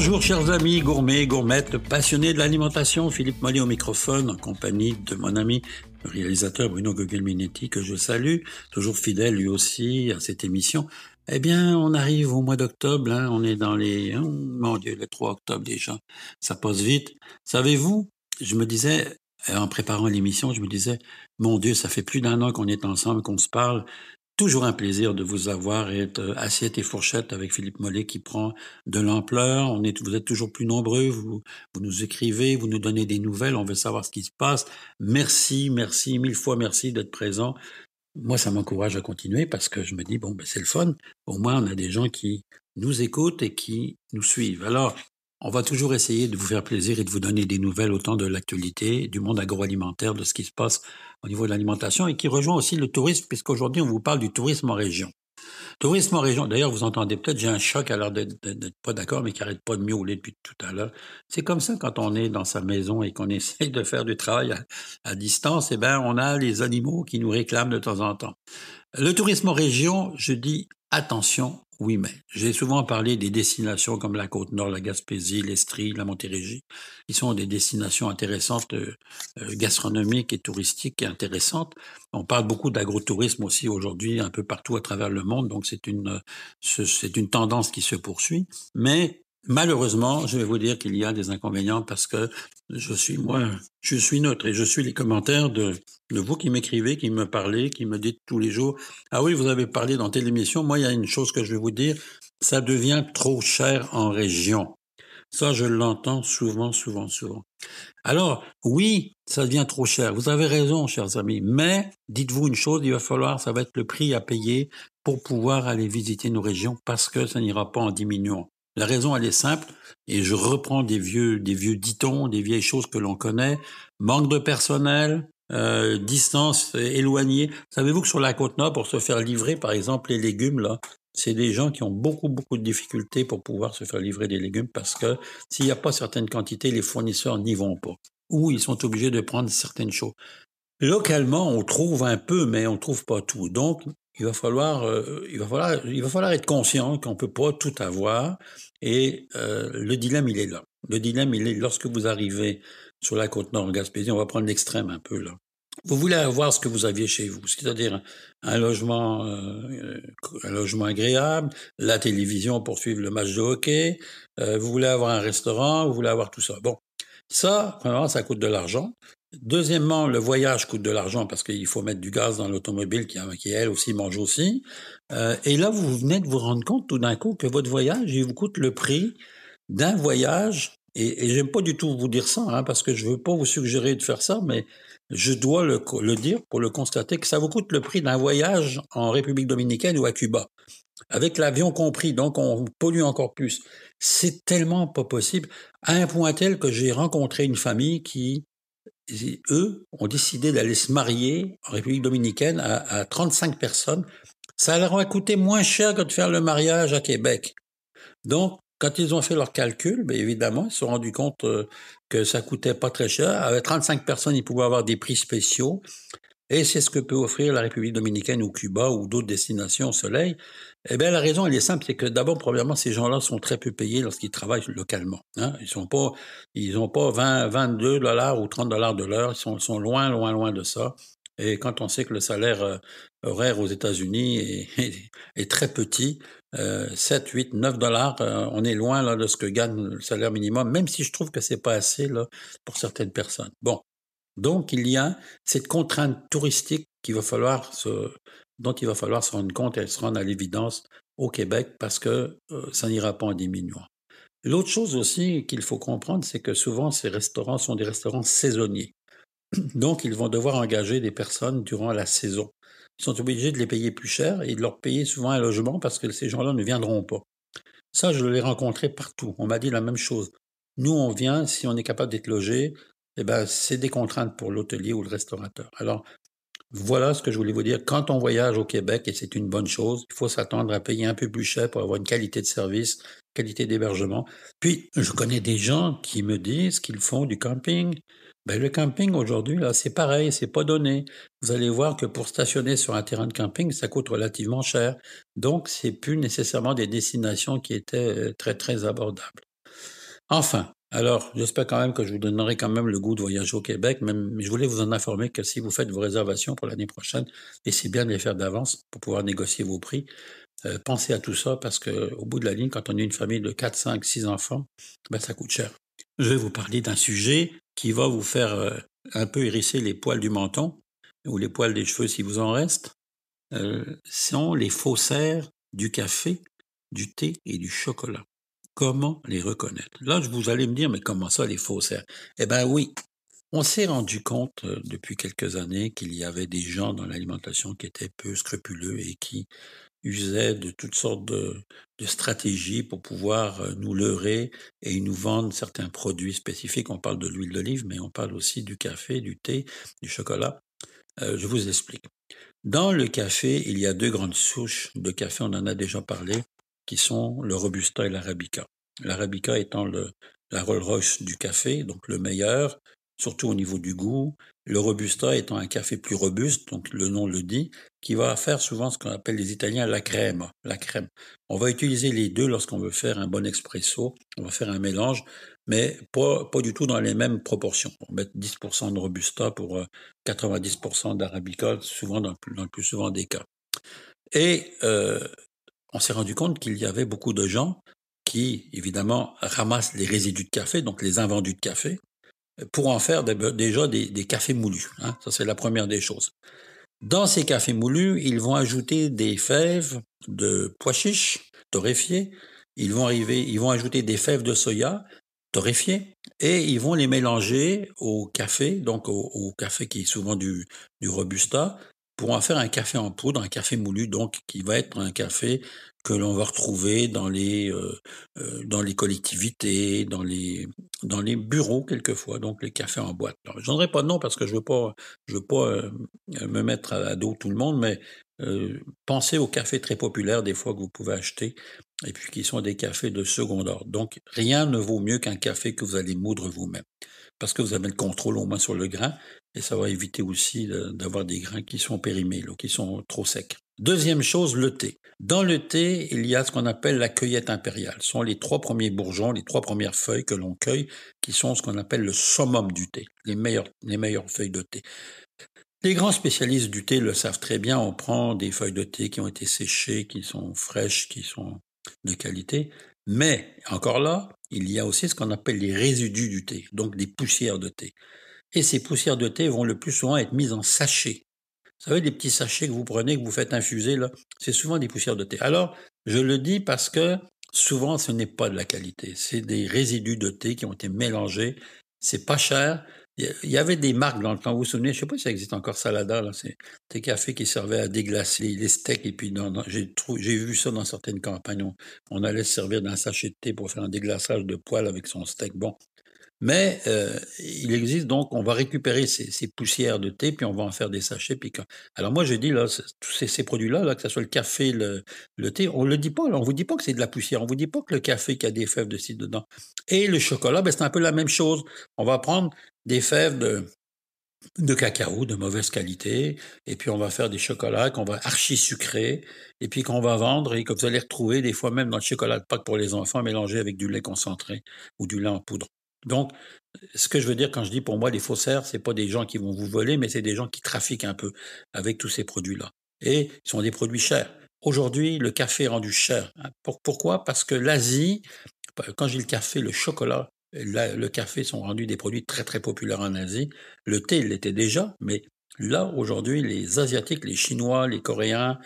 Bonjour chers amis gourmets, gourmettes, passionnés de l'alimentation, Philippe Mollet au microphone en compagnie de mon ami le réalisateur Bruno Gugelminetti que je salue, toujours fidèle lui aussi à cette émission. Eh bien, on arrive au mois d'octobre, hein, on est dans les... Oh, mon Dieu, le 3 octobre déjà, ça passe vite. Savez-vous, je me disais, en préparant l'émission, je me disais, mon Dieu, ça fait plus d'un an qu'on est ensemble, qu'on se parle. Toujours un plaisir de vous avoir et être euh, assiette et fourchette avec Philippe Mollet qui prend de l'ampleur. On est, vous êtes toujours plus nombreux, vous, vous nous écrivez, vous nous donnez des nouvelles, on veut savoir ce qui se passe. Merci, merci, mille fois merci d'être présent. Moi, ça m'encourage à continuer parce que je me dis, bon, ben, c'est le fun. Au moins, on a des gens qui nous écoutent et qui nous suivent. Alors, on va toujours essayer de vous faire plaisir et de vous donner des nouvelles autant de l'actualité, du monde agroalimentaire, de ce qui se passe au niveau de l'alimentation et qui rejoint aussi le tourisme, puisqu'aujourd'hui on vous parle du tourisme en région. Tourisme en région, d'ailleurs vous entendez peut-être, j'ai un chat qui a l'air d'être pas d'accord, mais qui arrête pas de miauler depuis tout à l'heure. C'est comme ça quand on est dans sa maison et qu'on essaye de faire du travail à, distance, eh ben on a les animaux qui nous réclament de temps en temps. Le tourisme en région, je dis attention, oui, mais j'ai souvent parlé des destinations comme la Côte-Nord, la Gaspésie, l'Estrie, la Montérégie, qui sont des destinations intéressantes, euh, euh, gastronomiques et touristiques et intéressantes. On parle beaucoup d'agrotourisme aussi aujourd'hui un peu partout à travers le monde, donc c'est une, c'est une tendance qui se poursuit. Mais Malheureusement, je vais vous dire qu'il y a des inconvénients parce que je suis moi, je suis neutre et je suis les commentaires de, vous qui m'écrivez, qui me parlez, qui me dites tous les jours ah oui vous avez parlé dans telle émission. Moi il y a une chose que je vais vous dire, ça devient trop cher en région. Ça je l'entends souvent, souvent, souvent. Alors oui, ça devient trop cher. Vous avez raison, chers amis. Mais dites-vous une chose, il va falloir, ça va être le prix à payer pour pouvoir aller visiter nos régions parce que ça n'ira pas en diminuant. La raison, elle est simple, et je reprends des vieux, des vieux ditons, des vieilles choses que l'on connaît. Manque de personnel, euh, distance éloignée. Savez-vous que sur la côte nord, pour se faire livrer, par exemple, les légumes, là, c'est des gens qui ont beaucoup, beaucoup de difficultés pour pouvoir se faire livrer des légumes parce que s'il n'y a pas certaines quantités, les fournisseurs n'y vont pas. Ou ils sont obligés de prendre certaines choses. Localement, on trouve un peu, mais on trouve pas tout. Donc, il va falloir, euh, il va falloir, il va falloir être conscient qu'on peut pas tout avoir. Et euh, le dilemme, il est là. Le dilemme, il est lorsque vous arrivez sur la côte nord en Gaspésie, on va prendre l'extrême un peu là. Vous voulez avoir ce que vous aviez chez vous, c'est-à-dire un logement, euh, un logement agréable, la télévision pour suivre le match de hockey. vous voulez avoir un restaurant, vous voulez avoir tout ça. Bon, ça, premièrement, ça coûte de l'argent. Deuxièmement, le voyage coûte de l'argent parce qu'il faut mettre du gaz dans l'automobile qui, elle aussi mange aussi. Euh, et là, vous venez de vous rendre compte tout d'un coup que votre voyage, il vous coûte le prix d'un voyage. Et, et j'aime pas du tout vous dire ça, hein, parce que je veux pas vous suggérer de faire ça, mais je dois le dire pour le constater que ça vous coûte le prix d'un voyage en République dominicaine ou à Cuba. Avec l'avion compris, donc on pollue encore plus. C'est tellement pas possible, à un point tel que j'ai rencontré une famille qui eux ont décidé d'aller se marier en République dominicaine à, à 35 personnes. Ça leur a coûté moins cher que de faire le mariage à Québec. Donc, quand ils ont fait leurs calculs, bien évidemment, ils se sont rendus compte euh, que ça coûtait pas très cher. Avec 35 personnes, ils pouvaient avoir des prix spéciaux. Et c'est ce que peut offrir la République dominicaine ou Cuba ou d'autres destinations au soleil. Eh bien, la raison, elle est simple, c'est que d'abord, premièrement, ces gens-là sont très peu payés lorsqu'ils travaillent localement. Hein. Ils sont pas, ils ont pas 20, 22 dollars ou 30 dollars de l'heure. Ils sont, loin, loin, loin de ça. Et quand on sait que le salaire euh, horaire aux États-Unis est, est, très petit, euh, 7, 8, 9 dollars, euh, on est loin là de ce que gagne le salaire minimum, même si je trouve que c'est pas assez là pour certaines personnes. Bon, donc, il y a cette contrainte touristique va falloir dont il va falloir se rendre compte et se rendre à l'évidence au Québec parce que euh, ça n'ira pas en diminuant. L'autre chose aussi qu'il faut comprendre, c'est que souvent ces restaurants sont des restaurants saisonniers. Donc, ils vont devoir engager des personnes durant la saison. Ils sont obligés de les payer plus cher et de leur payer souvent un logement parce que ces gens-là ne viendront pas. Ça, je l'ai rencontré partout. On m'a dit la même chose. Nous, on vient si on est capable d'être logé, eh ben, c'est des contraintes pour l'hôtelier ou le restaurateur. Alors, voilà ce que je voulais vous dire. Quand on voyage au Québec, et c'est une bonne chose, il faut s'attendre à payer un peu plus cher pour avoir une qualité de service, qualité d'hébergement. Puis, je connais des gens qui me disent qu'ils font du camping. Ben, le camping aujourd'hui, là, c'est pareil, c'est pas donné. Vous allez voir que pour stationner sur un terrain de camping, ça coûte relativement cher. Donc, c'est plus nécessairement des destinations qui étaient euh, très, très abordables. Enfin, alors, j'espère quand même que je vous donnerai quand même le goût de voyager au Québec, mais je voulais vous en informer que si vous faites vos réservations pour l'année prochaine, essayez bien de les faire d'avance pour pouvoir négocier vos prix. Euh, pensez à tout ça parce que au bout de la ligne, quand on est une famille de 4, 5, 6 enfants, ben, ça coûte cher. Je vais vous parler d'un sujet qui va vous faire euh, un peu hérisser les poils du menton ou les poils des cheveux si vous en reste. Euh, sont les faussaires du café, du thé et du chocolat. Comment les reconnaître? Là, vous allez me dire, mais comment ça, les faussaires? Eh bien oui, on s'est rendu compte euh, depuis quelques années qu'il y avait des gens dans l'alimentation qui étaient peu scrupuleux et qui usaient de toutes sortes de, stratégies pour pouvoir euh, nous leurrer et nous vendre certains produits spécifiques. On parle de l'huile d'olive, mais on parle aussi du café, du thé, du chocolat. Euh, je vous explique. Dans le café, il y a deux grandes souches de café, on en a déjà parlé, qui sont le Robusta et l'Arabica. L'Arabica étant le, la Rolls Royce du café, donc le meilleur, surtout au niveau du goût. Le Robusta étant un café plus robuste, donc le nom le dit, qui va faire souvent ce qu'on appelle les Italiens la crème. La crème. On va utiliser les deux lorsqu'on veut faire un bon expresso. On va faire un mélange, mais pas, pas du tout dans les mêmes proportions. On va mettre 10% de Robusta pour 90% euh, d'Arabica, souvent dans, le plus souvent des cas. Et euh, on s'est rendu compte qu'il y avait beaucoup de gens qui, évidemment, ramassent les résidus de café, donc les invendus de café, pour en faire déjà des, cafés moulus. Hein. Ça, c'est la première des choses. Dans ces cafés moulus, ils vont ajouter des fèves de pois chiches torréfiées. Ils vont arriver, ils vont ajouter des fèves de soya torréfiées et ils vont les mélanger au café, donc au, café qui est souvent du, du robusta, pour en faire un café en poudre, un café moulu, donc qui va être un café que l'on va retrouver dans les euh, euh, dans les collectivités, dans les dans les bureaux quelquefois, donc les cafés en boîte. Je n'en pas de nom parce que je veux pas je veux pas euh, me mettre à, dos tout le monde, mais pensez aux cafés très populaires des fois que vous pouvez acheter et puis qui sont des cafés de second ordre. Donc rien ne vaut mieux qu'un café que vous allez moudre vous-même parce que vous avez le contrôle au moins sur le grain et ça va éviter aussi d'avoir des grains qui sont périmés, qui sont trop secs. Deuxième chose, le thé. Dans le thé, il y a ce qu'on appelle la cueillette impériale. Ce sont les trois premiers bourgeons, les trois premières feuilles que l'on cueille, qui sont ce qu'on appelle le summum du thé, les meilleures, les meilleures feuilles de thé. Les grands spécialistes du thé le savent très bien. On prend des feuilles de thé qui ont été séchées, qui sont fraîches, qui sont de qualité. Mais encore là, il y a aussi ce qu'on appelle les résidus du thé, donc des poussières de thé. Et ces poussières de thé vont le plus souvent être mises en sachets. Vous savez, des petits sachets que vous prenez, que vous faites infuser, là, c'est souvent des poussières de thé. Alors, je le dis parce que souvent, ce n'est pas de la qualité. C'est des résidus de thé qui ont été mélangés. C'est pas cher. Il y avait des marques dans le temps, vous vous souvenez, je ne sais pas si ça existe encore, Salada, là, c'est des cafés qui servaient à déglacer les steaks, et puis j'ai vu ça dans certaines campagnes, on, on allait se servir d'un sachet de thé pour faire un déglaçage de poêle avec son steak. Bon, mais euh, il existe donc, on va récupérer ces, poussières de thé, puis on va en faire des sachets. Puis Alors moi, je dis, là, tous ces, ces produits-là, là, que ce soit le café, le, thé, on ne le dit pas, on vous dit pas que c'est de la poussière, on vous dit pas que le café qui a des fèves de cidre dedans. Et le chocolat, ben, c'est un peu la même chose. On va prendre des fèves de, de cacao de mauvaise qualité, et puis on va faire des chocolats qu'on va archi sucrer, et puis qu'on va vendre et que vous allez retrouver des fois même dans le chocolat de Pâques pour les enfants mélangé avec du lait concentré ou du lait en poudre. Donc, ce que je veux dire quand je dis pour moi les faussaires, c'est pas des gens qui vont vous voler, mais c'est des gens qui trafiquent un peu avec tous ces produits-là. Et ils sont des produits chers. Aujourd'hui, le café est rendu cher. Hein. Pourquoi? Parce que l'Asie, quand j'ai le café, le chocolat, le café sont rendus des produits très très populaires en Asie. Le thé, il l'était déjà, mais là aujourd'hui, les Asiatiques, les Chinois, les Coréens,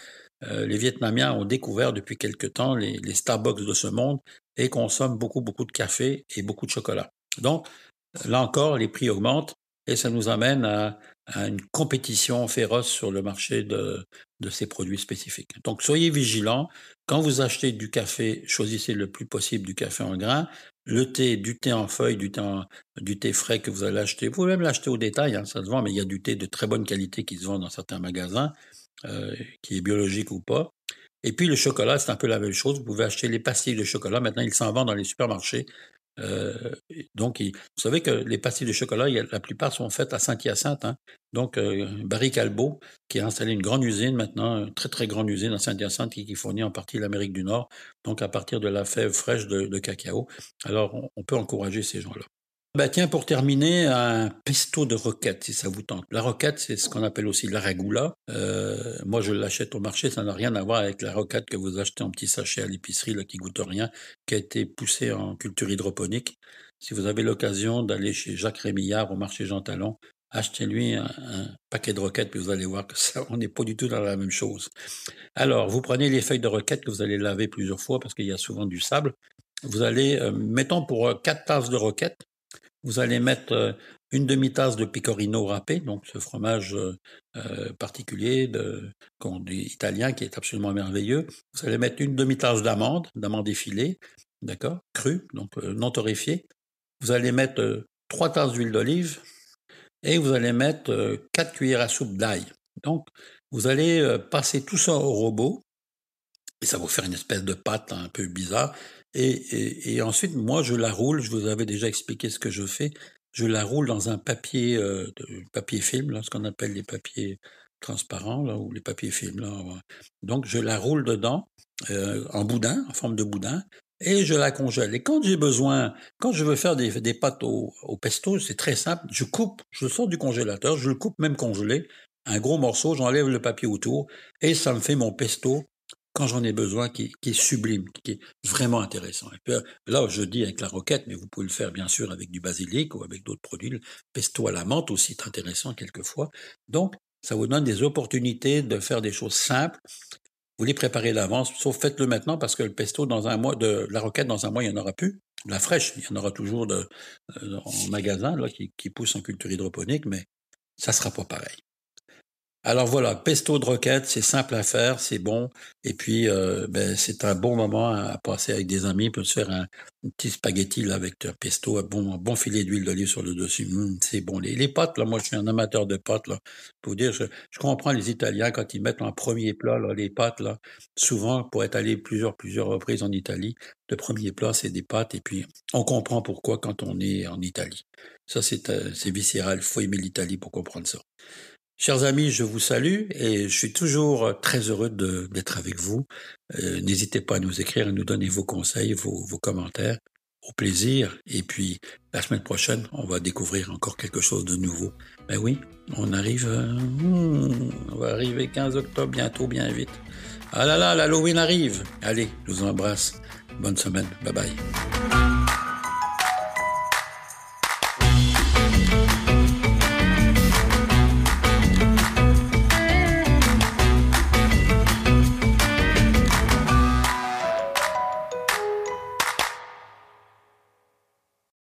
euh, les Vietnamiens ont découvert depuis quelque temps les Starbucks de ce monde et consomment beaucoup beaucoup de café et beaucoup de chocolat. Donc, là encore, les prix augmentent et ça nous amène à, une compétition féroce sur le marché de, ces produits spécifiques. Donc, soyez vigilants. Quand vous achetez du café, choisissez le plus possible du café en grain. Le thé, du thé en feuille, du thé, frais que vous allez acheter. Vous pouvez même l'acheter au détail, hein, ça se vend, mais il y a du thé de très bonne qualité qui se vend dans certains magasins, euh, qui est biologique ou pas. Et puis le chocolat, c'est un peu la même chose. Vous pouvez acheter les pastilles de chocolat. Maintenant, ils s'en vendent dans les supermarchés Euh, donc, vous savez que les pastilles de chocolat, la plupart sont faites à Saint-Hyacinthe. Hein. Donc, euh, Barry Calbo, qui a installé une grande usine maintenant, une très très grande usine à Saint-Hyacinthe, qui, fournit en partie l'Amérique du Nord, donc à partir de la fève fraîche de, cacao. Alors, on peut encourager ces gens-là. Bah tiens, pour terminer, un pesto de roquette, si ça vous tente. La roquette, c'est ce qu'on appelle aussi la ragoula. Euh, moi, je l'achète au marché, ça n'a rien à voir avec la roquette que vous achetez en petit sachet à l'épicerie, là, qui goûte rien, qui a été poussée en culture hydroponique. Si vous avez l'occasion d'aller chez Jacques Rémillard au marché Jean Talon, achetez-lui un, paquet de roquettes, puis vous allez voir que ça, on n'est pas du tout dans la même chose. Alors, vous prenez les feuilles de roquette que vous allez laver plusieurs fois parce qu'il y a souvent du sable. Vous allez, euh, mettons pour euh, quatre tasses de roquette, vous allez mettre euh, une demi-tasse de pecorino râpé, donc ce fromage euh, euh, particulier de, italien qui est absolument merveilleux. Vous allez mettre une demi-tasse d'amandes, d'amandes effilées, d'accord, crues, donc non torréfiées. Vous allez mettre trois tasses d'huile d'olive et vous allez mettre quatre cuillères à soupe d'ail. Donc, vous allez passer tout ça au robot et ça va vous faire une espèce de pâte un peu bizarre. Et, ensuite, moi, je la roule. Je vous avais déjà expliqué ce que je fais. Je la roule dans un papier, euh, papier film, ce qu'on appelle les papiers transparents, là, ou les papiers films. Là. Donc, je la roule dedans, euh, en boudin, en forme de boudin, et je la congèle. Et quand j'ai besoin, quand je veux faire des, pâtes au, au pesto, c'est très simple. Je coupe, je sors du congélateur, je le coupe même congelé, un gros morceau, j'enlève le papier autour, et ça me fait mon pesto quand j'en ai besoin, qui, est sublime, qui est vraiment intéressant. Et puis, là, je dis avec la roquette, mais vous pouvez le faire bien sûr avec du basilic ou avec d'autres produits. Le pesto à la menthe aussi est intéressant quelquefois. Donc, ça vous donne des opportunités de faire des choses simples. Vous les préparez d'avance, sauf faites-le maintenant parce que le pesto dans un mois, de la roquette dans un mois, il n'y en aura plus. La fraîche, il y en aura toujours euh, en magasin là, qui, qui pousse en culture hydroponique, mais ça sera pas pareil. Alors voilà, pesto de roquette, c'est simple à faire, c'est bon, et puis euh, ben, c'est un bon moment à passer avec des amis, peut se faire un, petit spaghetti là, avec un pesto, un bon, bon filet d'huile d'olive sur le dessus, hum, c'est bon. Les, pâtes, là, moi je suis un amateur de pâtes, là, pour dire, je, comprends les Italiens quand ils mettent en premier plat là, les pâtes, là, souvent pour être allé plusieurs, plusieurs reprises en Italie, le premier plat c'est des pâtes, et puis on comprend pourquoi quand on est en Italie. Ça c'est euh, viscéral, il faut aimer l'Italie pour comprendre ça. Chers amis, je vous salue et je suis toujours très heureux d'être avec vous. Euh, n'hésitez pas à nous écrire, à nous donner vos conseils, vos, commentaires. Au plaisir. Et puis, la semaine prochaine, on va découvrir encore quelque chose de nouveau. Ben oui, on arrive, euh, hmm, on va arriver 15 octobre bientôt, bien vite. Ah là là, l'Halloween arrive. Allez, je vous embrasse. Bonne semaine. Bye bye.